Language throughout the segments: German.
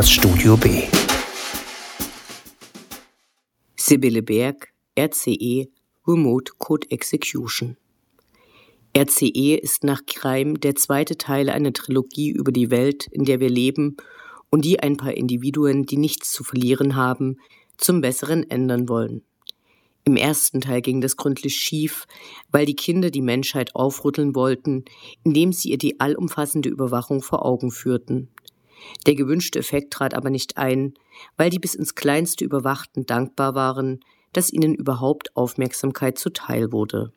das Studio B. Sibylle Berg, RCE, Remote Code Execution. RCE ist nach Crime der zweite Teil einer Trilogie über die Welt, in der wir leben und die ein paar Individuen, die nichts zu verlieren haben, zum Besseren ändern wollen. Im ersten Teil ging das gründlich schief, weil die Kinder die Menschheit aufrütteln wollten, indem sie ihr die allumfassende Überwachung vor Augen führten. Der gewünschte Effekt trat aber nicht ein, weil die bis ins Kleinste Überwachten dankbar waren, dass ihnen überhaupt Aufmerksamkeit zuteil wurde.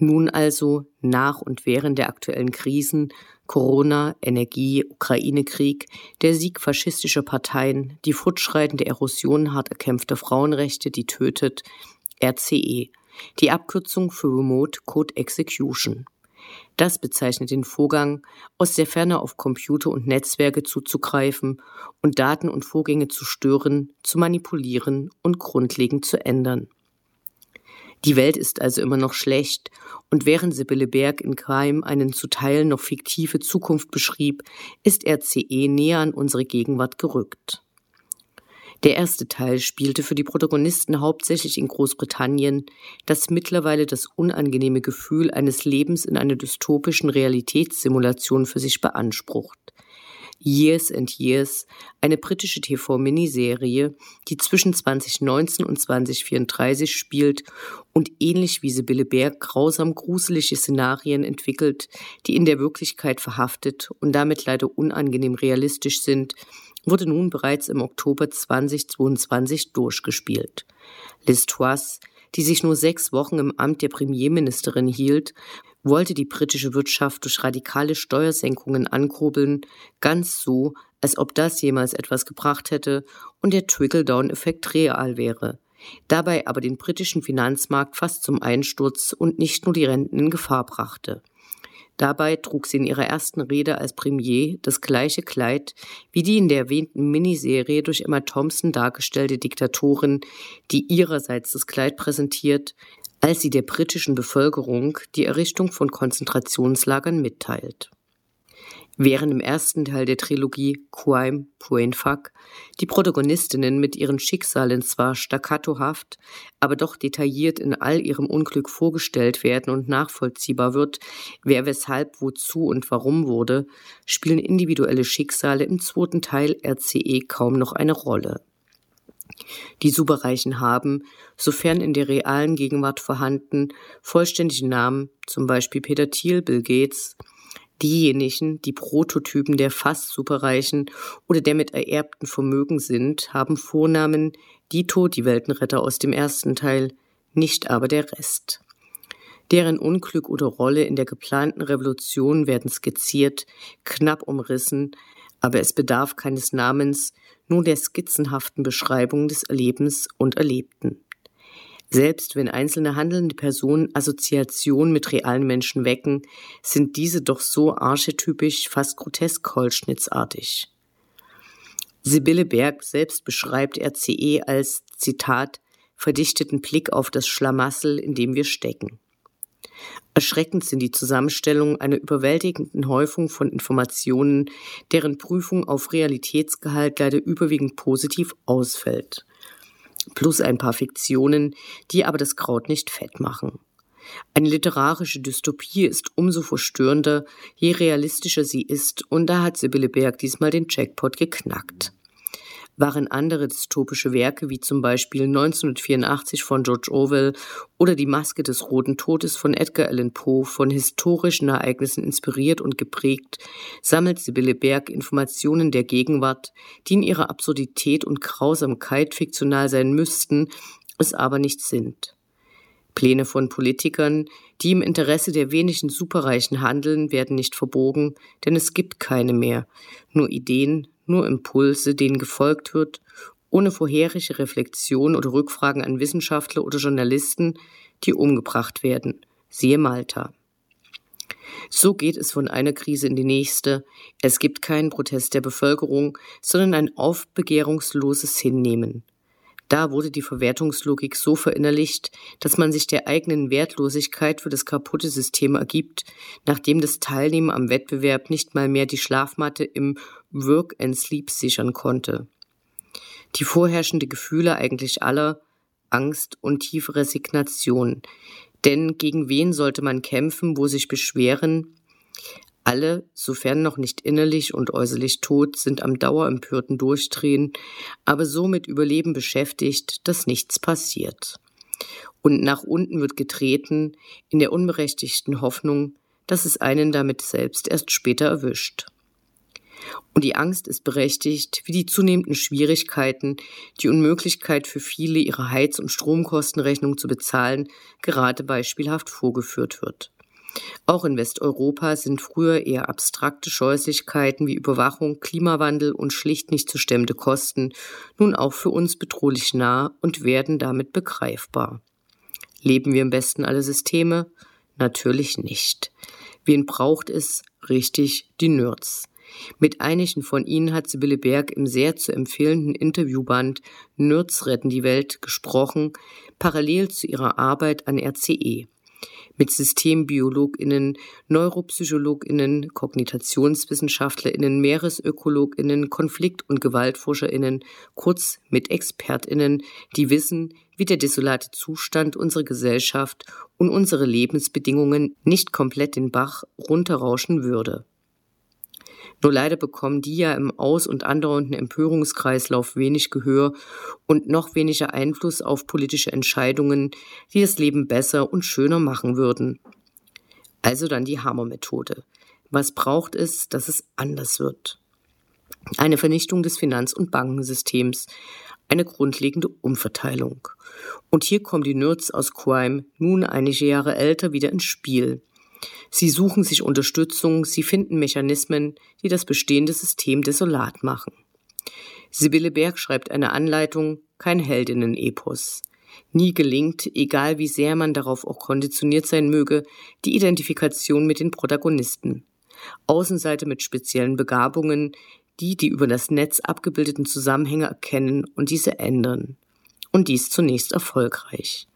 Nun also, nach und während der aktuellen Krisen, Corona, Energie, Ukraine-Krieg, der Sieg faschistischer Parteien, die fortschreitende Erosion hart erkämpfter Frauenrechte, die tötet, RCE, die Abkürzung für Remote Code Execution. Das bezeichnet den Vorgang, aus der Ferne auf Computer und Netzwerke zuzugreifen und Daten und Vorgänge zu stören, zu manipulieren und grundlegend zu ändern. Die Welt ist also immer noch schlecht, und während Sibylle Berg in Crime einen zu Teilen noch fiktive Zukunft beschrieb, ist RCE näher an unsere Gegenwart gerückt. Der erste Teil spielte für die Protagonisten hauptsächlich in Großbritannien, das mittlerweile das unangenehme Gefühl eines Lebens in einer dystopischen Realitätssimulation für sich beansprucht. Years and Years, eine britische TV-Miniserie, die zwischen 2019 und 2034 spielt und ähnlich wie Sibylle Berg grausam gruselige Szenarien entwickelt, die in der Wirklichkeit verhaftet und damit leider unangenehm realistisch sind, wurde nun bereits im Oktober 2022 durchgespielt. Liz Truss, die sich nur sechs Wochen im Amt der Premierministerin hielt, wollte die britische Wirtschaft durch radikale Steuersenkungen ankurbeln, ganz so, als ob das jemals etwas gebracht hätte und der Trickle-Down-Effekt real wäre, dabei aber den britischen Finanzmarkt fast zum Einsturz und nicht nur die Renten in Gefahr brachte. Dabei trug sie in ihrer ersten Rede als Premier das gleiche Kleid wie die in der erwähnten Miniserie durch Emma Thompson dargestellte Diktatorin, die ihrerseits das Kleid präsentiert, als sie der britischen Bevölkerung die Errichtung von Konzentrationslagern mitteilt. Während im ersten Teil der Trilogie Crime, Brainfuck die Protagonistinnen mit ihren Schicksalen zwar staccatohaft, aber doch detailliert in all ihrem Unglück vorgestellt werden und nachvollziehbar wird, wer weshalb, wozu und warum wurde, spielen individuelle Schicksale im zweiten Teil RCE kaum noch eine Rolle. Die Superreichen haben, sofern in der realen Gegenwart vorhanden, vollständige Namen, zum Beispiel Peter Thiel, Bill Gates, Diejenigen, die Prototypen der fast Superreichen oder der mit ererbten Vermögen sind, haben Vornamen Dito, die Weltenretter aus dem ersten Teil, nicht aber der Rest. Deren Unglück oder Rolle in der geplanten Revolution werden skizziert, knapp umrissen, aber es bedarf keines Namens, nur der skizzenhaften Beschreibung des Erlebens und Erlebten. Selbst wenn einzelne handelnde Personen Assoziationen mit realen Menschen wecken, sind diese doch so archetypisch, fast grotesk holzschnittsartig. Sibylle Berg selbst beschreibt RCE als, Zitat, verdichteten Blick auf das Schlamassel, in dem wir stecken. Erschreckend sind die Zusammenstellungen einer überwältigenden Häufung von Informationen, deren Prüfung auf Realitätsgehalt leider überwiegend positiv ausfällt. Plus ein paar Fiktionen, die aber das Kraut nicht fett machen. Eine literarische Dystopie ist umso verstörender, je realistischer sie ist, und da hat Sibylle Berg diesmal den Jackpot geknackt waren andere dystopische Werke wie zum Beispiel 1984 von George Orwell oder Die Maske des Roten Todes von Edgar Allan Poe von historischen Ereignissen inspiriert und geprägt, sammelt Sibylle Berg Informationen der Gegenwart, die in ihrer Absurdität und Grausamkeit fiktional sein müssten, es aber nicht sind. Pläne von Politikern, die im Interesse der wenigen Superreichen handeln, werden nicht verbogen, denn es gibt keine mehr, nur Ideen, nur Impulse, denen gefolgt wird, ohne vorherige Reflexion oder Rückfragen an Wissenschaftler oder Journalisten, die umgebracht werden. Siehe Malta. So geht es von einer Krise in die nächste. Es gibt keinen Protest der Bevölkerung, sondern ein aufbegehrungsloses Hinnehmen. Da wurde die Verwertungslogik so verinnerlicht, dass man sich der eigenen Wertlosigkeit für das kaputte System ergibt, nachdem das Teilnehmen am Wettbewerb nicht mal mehr die Schlafmatte im Work and Sleep sichern konnte. Die vorherrschende Gefühle eigentlich aller, Angst und tiefe Resignation. Denn gegen wen sollte man kämpfen, wo sich beschweren, alle, sofern noch nicht innerlich und äußerlich tot, sind am dauerempörten Durchdrehen, aber so mit Überleben beschäftigt, dass nichts passiert. Und nach unten wird getreten, in der unberechtigten Hoffnung, dass es einen damit selbst erst später erwischt. Und die Angst ist berechtigt, wie die zunehmenden Schwierigkeiten, die Unmöglichkeit für viele, ihre Heiz- und Stromkostenrechnung zu bezahlen, gerade beispielhaft vorgeführt wird. Auch in Westeuropa sind früher eher abstrakte Scheußlichkeiten wie Überwachung, Klimawandel und schlicht nicht zu stemmende Kosten nun auch für uns bedrohlich nah und werden damit begreifbar. Leben wir im besten aller Systeme? Natürlich nicht. Wen braucht es? Richtig, die Nerds. Mit einigen von ihnen hat Sibylle Berg im sehr zu empfehlenden Interviewband Nerds retten die Welt gesprochen, parallel zu ihrer Arbeit an RCE mit SystembiologInnen, NeuropsychologInnen, KognitationswissenschaftlerInnen, MeeresökologInnen, Konflikt- und GewaltforscherInnen, kurz mit ExpertInnen, die wissen, wie der desolate Zustand unserer Gesellschaft und unsere Lebensbedingungen nicht komplett den Bach runterrauschen würde. Nur leider bekommen die ja im aus- und andauernden Empörungskreislauf wenig Gehör und noch weniger Einfluss auf politische Entscheidungen, die das Leben besser und schöner machen würden. Also dann die Hammer-Methode. Was braucht es, dass es anders wird? Eine Vernichtung des Finanz- und Bankensystems, eine grundlegende Umverteilung. Und hier kommen die Nerds aus Crime, nun einige Jahre älter, wieder ins Spiel. Sie suchen sich Unterstützung, sie finden Mechanismen, die das bestehende System desolat machen. Sibylle Berg schreibt eine Anleitung, kein Heldinnen-Epos. Nie gelingt, egal wie sehr man darauf auch konditioniert sein möge, die Identifikation mit den Protagonisten. Außenseite mit speziellen Begabungen, die die über das Netz abgebildeten Zusammenhänge erkennen und diese ändern. Und dies zunächst erfolgreich.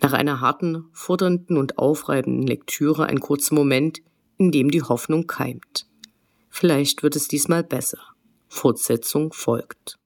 Nach einer harten, fordernden und aufreibenden Lektüre ein kurzer Moment, in dem die Hoffnung keimt. Vielleicht wird es diesmal besser. Fortsetzung folgt.